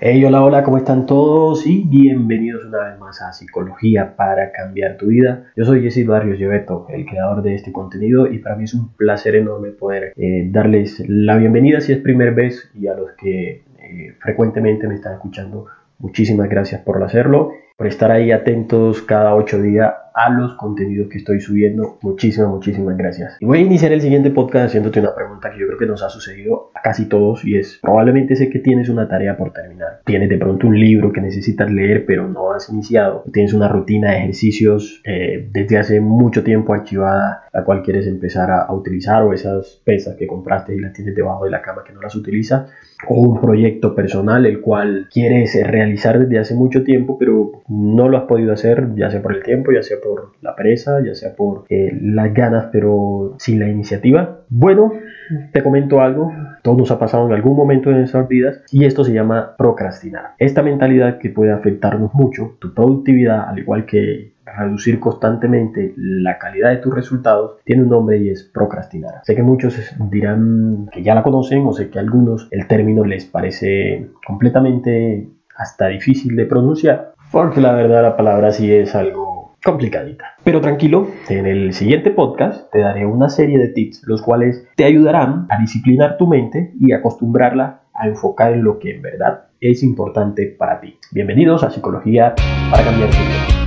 Hey, hola, hola, ¿cómo están todos? Y bienvenidos una vez más a Psicología para cambiar tu vida. Yo soy Jesse Barrios Lleveto, el creador de este contenido, y para mí es un placer enorme poder eh, darles la bienvenida si es primera vez y a los que eh, frecuentemente me están escuchando, muchísimas gracias por hacerlo por estar ahí atentos cada ocho días a los contenidos que estoy subiendo. Muchísimas, muchísimas gracias. Y voy a iniciar el siguiente podcast haciéndote una pregunta que yo creo que nos ha sucedido a casi todos y es, probablemente sé que tienes una tarea por terminar. Tienes de pronto un libro que necesitas leer pero no has iniciado. Tienes una rutina de ejercicios eh, desde hace mucho tiempo archivada la cual quieres empezar a, a utilizar o esas pesas que compraste y las tienes debajo de la cama que no las utilizas o un proyecto personal el cual quieres realizar desde hace mucho tiempo pero no lo has podido hacer ya sea por el tiempo, ya sea por la presa, ya sea por eh, las ganas pero sin la iniciativa. Bueno, te comento algo, todo nos ha pasado en algún momento de nuestras vidas y esto se llama procrastinar. Esta mentalidad que puede afectarnos mucho, tu productividad, al igual que reducir constantemente la calidad de tus resultados tiene un nombre y es procrastinar. Sé que muchos dirán que ya la conocen o sé que a algunos el término les parece completamente hasta difícil de pronunciar porque la verdad la palabra sí es algo complicadita. Pero tranquilo, en el siguiente podcast te daré una serie de tips los cuales te ayudarán a disciplinar tu mente y acostumbrarla a enfocar en lo que en verdad es importante para ti. Bienvenidos a Psicología para cambiar tu vida.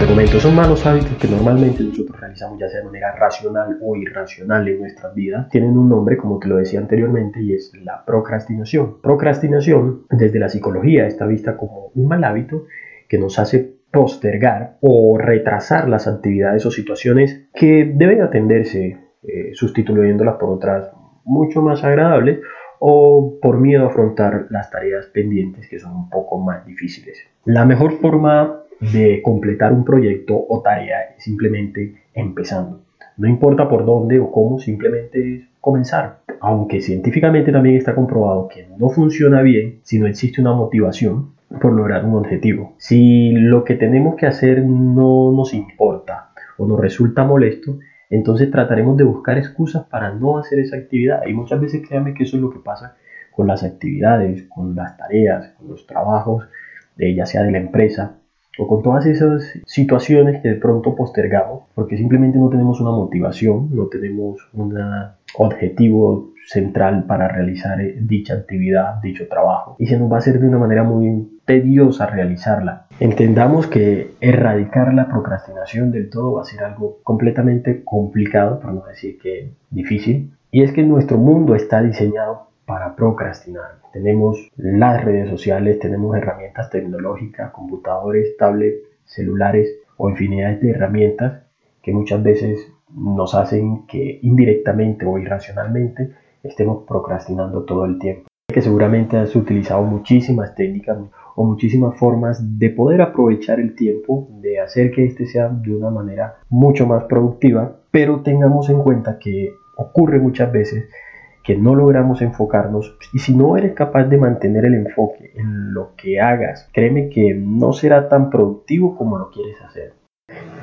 Te comento, son malos hábitos que normalmente nosotros realizamos ya sea de manera racional o irracional en nuestras vidas. Tienen un nombre, como te lo decía anteriormente, y es la procrastinación. Procrastinación, desde la psicología, está vista como un mal hábito que nos hace postergar o retrasar las actividades o situaciones que deben atenderse, eh, sustituyéndolas por otras mucho más agradables o por miedo a afrontar las tareas pendientes que son un poco más difíciles. La mejor forma de completar un proyecto o tarea simplemente empezando. No importa por dónde o cómo, simplemente comenzar. Aunque científicamente también está comprobado que no funciona bien si no existe una motivación por lograr un objetivo. Si lo que tenemos que hacer no nos importa o nos resulta molesto, entonces trataremos de buscar excusas para no hacer esa actividad. Y muchas veces créanme que eso es lo que pasa con las actividades, con las tareas, con los trabajos, de, ya sea de la empresa o con todas esas situaciones que de pronto postergamos porque simplemente no tenemos una motivación, no tenemos un objetivo central para realizar eh, dicha actividad, dicho trabajo y se nos va a hacer de una manera muy tediosa realizarla. Entendamos que erradicar la procrastinación del todo va a ser algo completamente complicado, por no decir que difícil, y es que nuestro mundo está diseñado para procrastinar. Tenemos las redes sociales, tenemos herramientas tecnológicas, computadores, tablets, celulares o infinidad de herramientas que muchas veces nos hacen que indirectamente o irracionalmente estemos procrastinando todo el tiempo. Que seguramente has utilizado muchísimas técnicas o muchísimas formas de poder aprovechar el tiempo, de hacer que este sea de una manera mucho más productiva, pero tengamos en cuenta que ocurre muchas veces que no logramos enfocarnos y si no eres capaz de mantener el enfoque en lo que hagas, créeme que no será tan productivo como lo quieres hacer.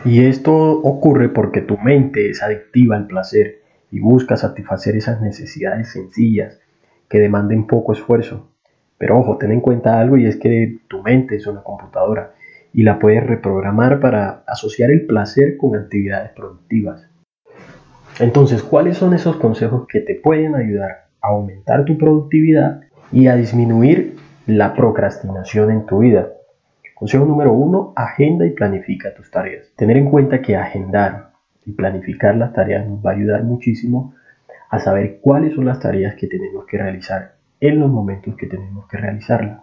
Y esto ocurre porque tu mente es adictiva al placer y busca satisfacer esas necesidades sencillas que demanden poco esfuerzo. Pero ojo, ten en cuenta algo y es que tu mente es una computadora y la puedes reprogramar para asociar el placer con actividades productivas. Entonces, ¿cuáles son esos consejos que te pueden ayudar a aumentar tu productividad y a disminuir la procrastinación en tu vida? Consejo número uno, agenda y planifica tus tareas. Tener en cuenta que agendar y planificar las tareas nos va a ayudar muchísimo a saber cuáles son las tareas que tenemos que realizar en los momentos que tenemos que realizarlas.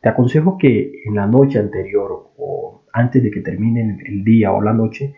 Te aconsejo que en la noche anterior o antes de que termine el día o la noche,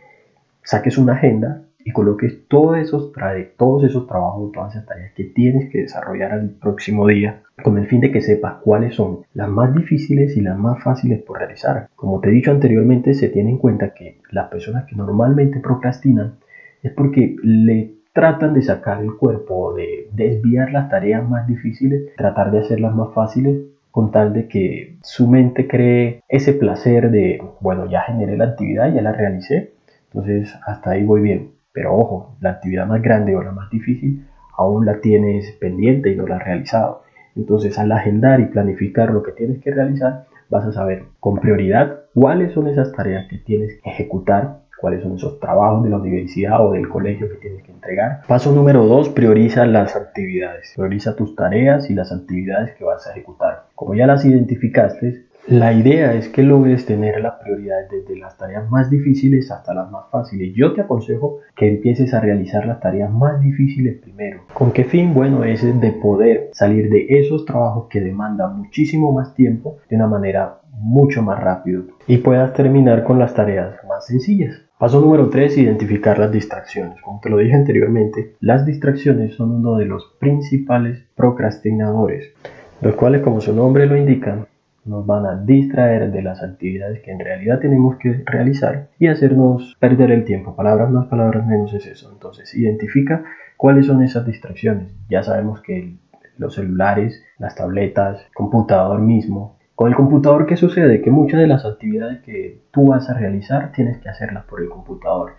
saques una agenda y coloques todos esos, todos esos trabajos, todas esas tareas que tienes que desarrollar al próximo día con el fin de que sepas cuáles son las más difíciles y las más fáciles por realizar. Como te he dicho anteriormente, se tiene en cuenta que las personas que normalmente procrastinan es porque le tratan de sacar el cuerpo, de desviar las tareas más difíciles, tratar de hacerlas más fáciles con tal de que su mente cree ese placer de, bueno, ya generé la actividad, ya la realicé, entonces hasta ahí voy bien. Pero ojo, la actividad más grande o la más difícil aún la tienes pendiente y no la has realizado. Entonces al agendar y planificar lo que tienes que realizar, vas a saber con prioridad cuáles son esas tareas que tienes que ejecutar cuáles son esos trabajos de la universidad o del colegio que tienes que entregar. Paso número dos, prioriza las actividades. Prioriza tus tareas y las actividades que vas a ejecutar. Como ya las identificaste, la idea es que logres tener la prioridad desde las tareas más difíciles hasta las más fáciles. Yo te aconsejo que empieces a realizar las tareas más difíciles primero. ¿Con qué fin? Bueno, es de poder salir de esos trabajos que demandan muchísimo más tiempo de una manera mucho más rápido y puedas terminar con las tareas más sencillas. Paso número 3, identificar las distracciones. Como te lo dije anteriormente, las distracciones son uno de los principales procrastinadores, los cuales como su nombre lo indica, nos van a distraer de las actividades que en realidad tenemos que realizar y hacernos perder el tiempo. Palabras más, palabras menos es eso. Entonces, identifica cuáles son esas distracciones. Ya sabemos que los celulares, las tabletas, computador mismo, con el computador, ¿qué sucede? Que muchas de las actividades que tú vas a realizar tienes que hacerlas por el computador.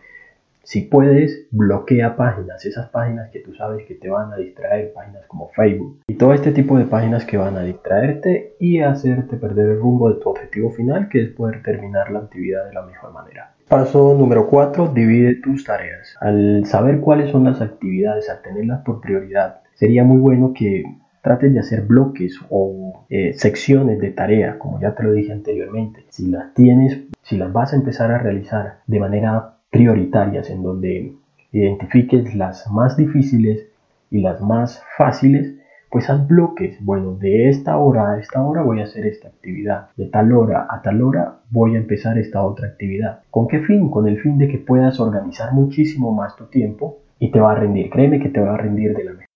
Si puedes, bloquea páginas, esas páginas que tú sabes que te van a distraer, páginas como Facebook y todo este tipo de páginas que van a distraerte y hacerte perder el rumbo de tu objetivo final, que es poder terminar la actividad de la mejor manera. Paso número 4, divide tus tareas. Al saber cuáles son las actividades, al tenerlas por prioridad, sería muy bueno que trates de hacer bloques o eh, secciones de tarea, como ya te lo dije anteriormente. Si las tienes, si las vas a empezar a realizar de manera prioritarias, en donde identifiques las más difíciles y las más fáciles, pues haz bloques. Bueno, de esta hora a esta hora voy a hacer esta actividad. De tal hora a tal hora voy a empezar esta otra actividad. ¿Con qué fin? Con el fin de que puedas organizar muchísimo más tu tiempo y te va a rendir. Créeme que te va a rendir de la mejor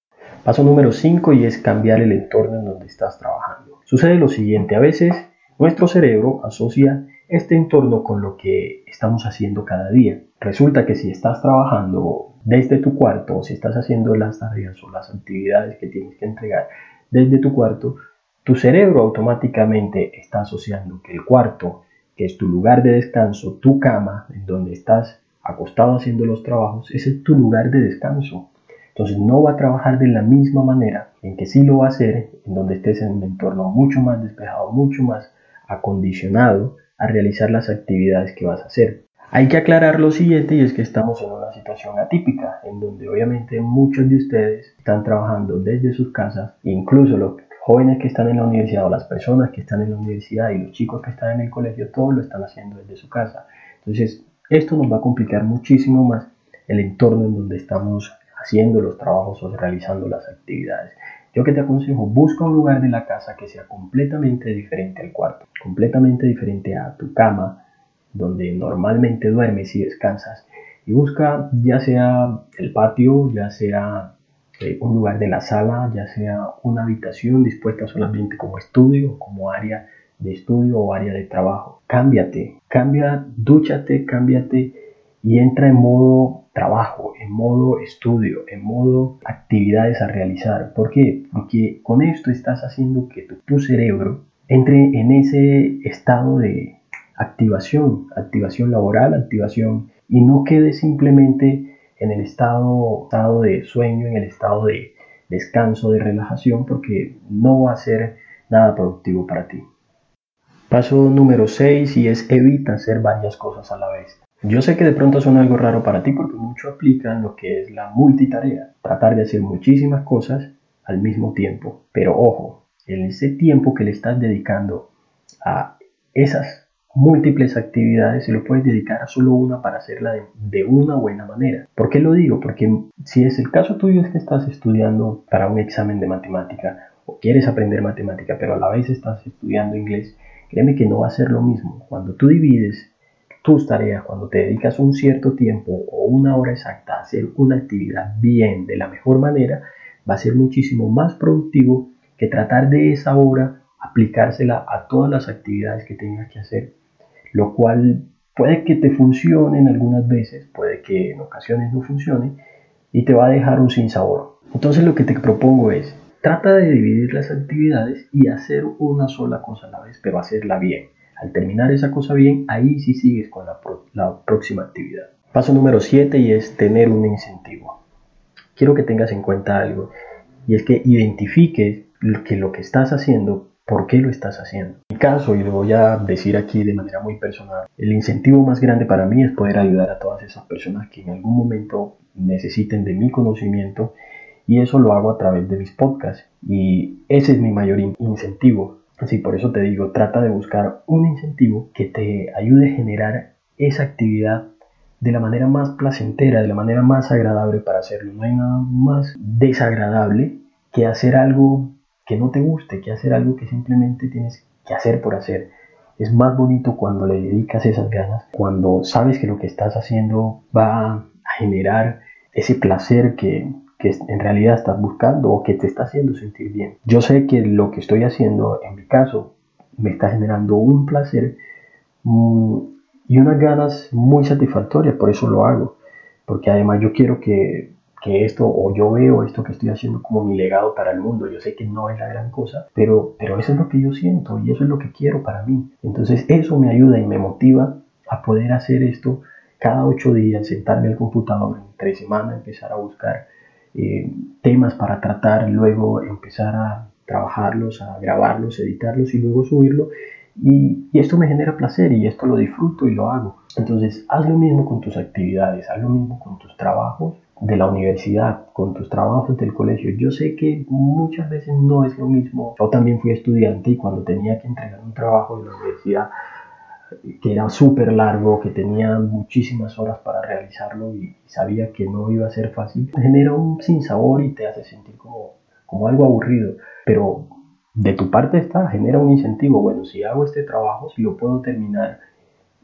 Paso número 5 y es cambiar el entorno en donde estás trabajando. Sucede lo siguiente, a veces nuestro cerebro asocia este entorno con lo que estamos haciendo cada día. Resulta que si estás trabajando desde tu cuarto o si estás haciendo las tareas o las actividades que tienes que entregar desde tu cuarto, tu cerebro automáticamente está asociando que el cuarto, que es tu lugar de descanso, tu cama, en donde estás acostado haciendo los trabajos, ese es tu lugar de descanso. Entonces no va a trabajar de la misma manera en que sí lo va a hacer, en donde estés en un entorno mucho más despejado, mucho más acondicionado a realizar las actividades que vas a hacer. Hay que aclarar lo siguiente y es que estamos en una situación atípica, en donde obviamente muchos de ustedes están trabajando desde sus casas, incluso los jóvenes que están en la universidad o las personas que están en la universidad y los chicos que están en el colegio, todos lo están haciendo desde su casa. Entonces, esto nos va a complicar muchísimo más el entorno en donde estamos haciendo los trabajos o realizando las actividades. Yo que te aconsejo, busca un lugar de la casa que sea completamente diferente al cuarto, completamente diferente a tu cama, donde normalmente duermes y descansas. Y busca ya sea el patio, ya sea eh, un lugar de la sala, ya sea una habitación dispuesta solamente como estudio, como área de estudio o área de trabajo. Cámbiate, cambia, dúchate, cámbiate y entra en modo trabajo, en modo estudio, en modo actividades a realizar. ¿Por qué? Porque con esto estás haciendo que tu, cerebro entre en ese estado de activación, activación laboral, activación, y no quede simplemente en el estado, estado de sueño, en el estado de descanso, de relajación, porque no va a ser nada productivo para ti. Paso número 6 y es evita hacer varias cosas a la vez. Yo sé que de pronto suena algo raro para ti porque mucho aplica en lo que es la multitarea, tratar de hacer muchísimas cosas al mismo tiempo. Pero ojo, en ese tiempo que le estás dedicando a esas múltiples actividades, se lo puedes dedicar a solo una para hacerla de, de, una buena manera. ¿Por qué lo digo? Porque si es el caso tuyo es que estás estudiando para un examen de matemática o quieres aprender matemática, pero a la vez estás estudiando inglés, créeme que no va a ser lo mismo. Cuando tú divides tus tareas, cuando te dedicas un cierto tiempo o una hora exacta a hacer una actividad bien, de la mejor manera, va a ser muchísimo más productivo que tratar de esa hora aplicársela a todas las actividades que tengas que hacer, lo cual puede que te funcione en algunas veces, puede que en ocasiones no funcione y te va a dejar un sinsabor. Entonces lo que te propongo es, trata de dividir las actividades y hacer una sola cosa a la vez, pero hacerla bien. Al terminar esa cosa bien, ahí sí sigues con la, la próxima actividad. Paso número 7 y es tener un incentivo. Quiero que tengas en cuenta algo y es que identifiques que lo que estás haciendo, por qué lo estás haciendo. En mi caso, y lo voy a decir aquí de manera muy personal, el incentivo más grande para mí es poder ayudar a todas esas personas que en algún momento necesiten de mi conocimiento y eso lo hago a través de mis podcasts y ese es mi mayor incentivo. Así por eso te digo, trata de buscar un incentivo que te ayude a generar esa actividad de la manera más placentera, de la manera más agradable para hacerlo. No hay nada más desagradable que hacer algo que no te guste, que hacer algo que simplemente tienes que hacer por hacer. Es más bonito cuando le dedicas esas ganas, cuando sabes que lo que estás haciendo va a generar ese placer que, que en realidad estás buscando o que te está haciendo sentir bien. Yo sé que lo que estoy haciendo, en mi caso, me está generando un placer mm, y unas ganas muy satisfactorias, por eso lo hago. Porque además yo quiero que, que, esto, o yo veo esto que estoy haciendo como mi legado para el mundo. Yo sé que no es la gran cosa, pero, pero eso es lo que yo siento y eso es lo que quiero para mí. Entonces eso me ayuda y me motiva a poder hacer esto cada ocho días, sentarme al computador, en tres semanas empezar a buscar eh, temas para tratar, luego empezar a trabajarlos, a grabarlos, editarlos y luego subirlo. Y, esto me genera placer y esto lo disfruto y lo hago. Entonces, haz lo mismo con tus actividades, haz lo mismo con tus trabajos de la universidad, con tus trabajos del colegio. Yo sé que muchas veces no es lo mismo. Yo también fui estudiante y cuando tenía que entregar un trabajo de la universidad, que era súper largo, que tenía muchísimas horas para realizarlo y sabía que no iba a ser fácil, genera un sinsabor y te hace sentir como, como algo aburrido. Pero de tu parte está, genera un incentivo. Bueno, si hago este trabajo, si lo puedo terminar,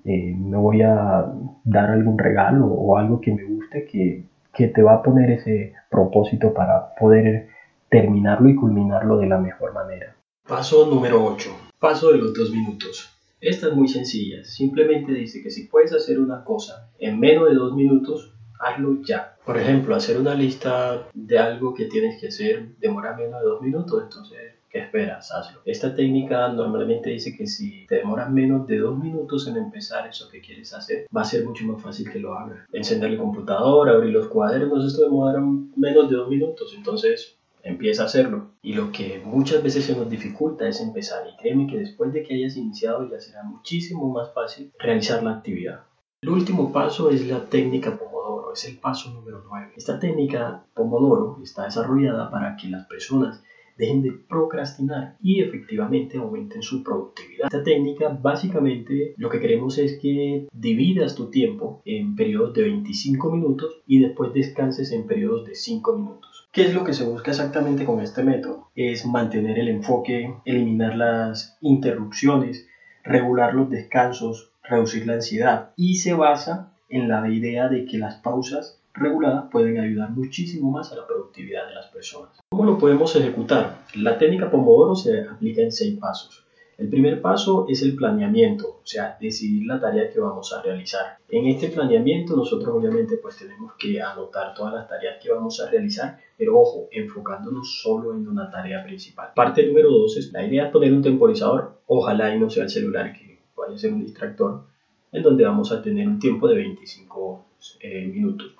eh, me voy a dar algún regalo o algo que me guste que, que te va a poner ese propósito para poder terminarlo y culminarlo de la mejor manera. Paso número 8. Paso de los dos minutos. Esta es muy sencilla, simplemente dice que si puedes hacer una cosa en menos de dos minutos, hazlo ya. Por ejemplo, hacer una lista de algo que tienes que hacer demora menos de dos minutos, entonces, ¿qué esperas? Hazlo. Esta técnica normalmente dice que si te demoras menos de dos minutos en empezar eso que quieres hacer, va a ser mucho más fácil que lo hagas. Encender el computador, abrir los cuadernos, esto demora menos de dos minutos, entonces empieza a hacerlo. Y lo que muchas veces se nos dificulta es empezar. Y créeme que después de que hayas iniciado ya será muchísimo más fácil realizar la actividad. El último paso es la técnica Pomodoro, es el paso número 9. Esta técnica Pomodoro está desarrollada para que las personas dejen de procrastinar y efectivamente aumenten su productividad. Esta técnica básicamente lo que queremos es que dividas tu tiempo en periodos de 25 minutos y después descanses en periodos de 5 minutos. ¿Qué es lo que se busca exactamente con este método? Es mantener el enfoque, eliminar las interrupciones, regular los descansos, reducir la ansiedad y se basa en la idea de que las pausas reguladas pueden ayudar muchísimo más a la productividad de las personas. ¿Cómo lo podemos ejecutar? La técnica Pomodoro se aplica en seis pasos. El primer paso es el planeamiento, o sea, decidir la tarea que vamos a realizar. En este planeamiento nosotros obviamente pues tenemos que anotar todas las tareas que vamos a realizar, pero ojo, enfocándonos solo en una tarea principal. Parte número dos es la idea de poner un temporizador, ojalá y no sea el celular que a ser un distractor, en donde vamos a tener un tiempo de 25 eh, minutos.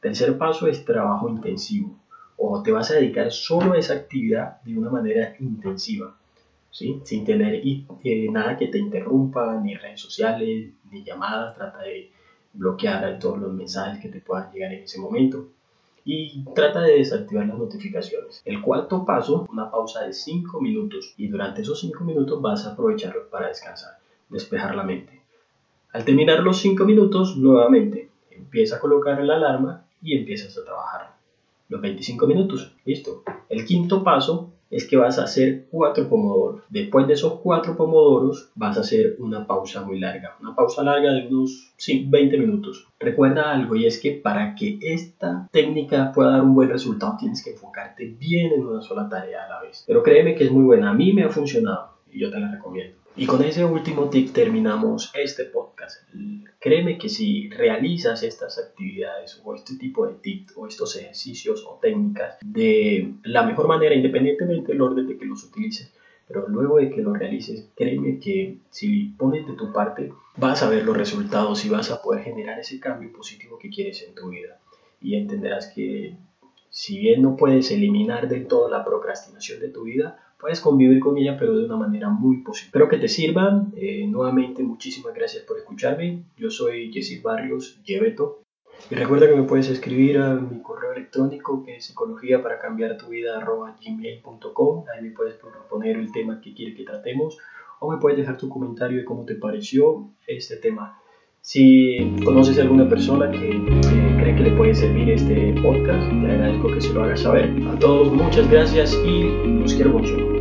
Tercer paso es trabajo intensivo, o te vas a dedicar solo a esa actividad de una manera intensiva sin tener eh, nada que te interrumpa, ni redes sociales, ni llamadas, trata de bloquear todos los mensajes que te puedan llegar en ese momento y trata de desactivar las notificaciones. El cuarto paso, una pausa de 5 minutos y durante esos 5 minutos vas a aprovecharlo para descansar, despejar la mente. Al terminar los 5 minutos, nuevamente empieza a colocar la alarma y empiezas a trabajar. Los 25 minutos, listo. El quinto paso es que vas a hacer cuatro pomodoros. Después de esos cuatro pomodoros vas a hacer una pausa muy larga, una pausa larga de unos 20 minutos. Recuerda algo y es que para que esta técnica pueda dar un buen resultado tienes que enfocarte bien en una sola tarea a la vez. Pero créeme que es muy buena, a mí me ha funcionado y yo te la recomiendo. Y con ese último tip terminamos este podcast. Créeme que si realizas estas actividades o este tipo de tips o estos ejercicios o técnicas de la mejor manera, independientemente del orden de que los utilices, pero luego de que lo realices, créeme que si pones de tu parte, vas a ver los resultados y vas a poder generar ese cambio positivo que quieres en tu vida. Y entenderás que si bien no puedes eliminar del todo la procrastinación de tu vida, puedes convivir con ella, pero de una manera muy positiva. Espero que te sirvan. Eh, nuevamente, muchísimas gracias por escucharme. Yo soy Jessy Barrios, Lleveto. Y recuerda que me puedes escribir a mi correo electrónico que es psicología para cambiar tu vida gmail.com. Ahí me puedes proponer el tema que quieres que tratemos o me puedes dejar tu comentario de cómo te pareció este tema. Si conoces a alguna persona que, cree que le puede servir este podcast, te agradezco que se lo hagas saber. A todos muchas gracias y los quiero mucho.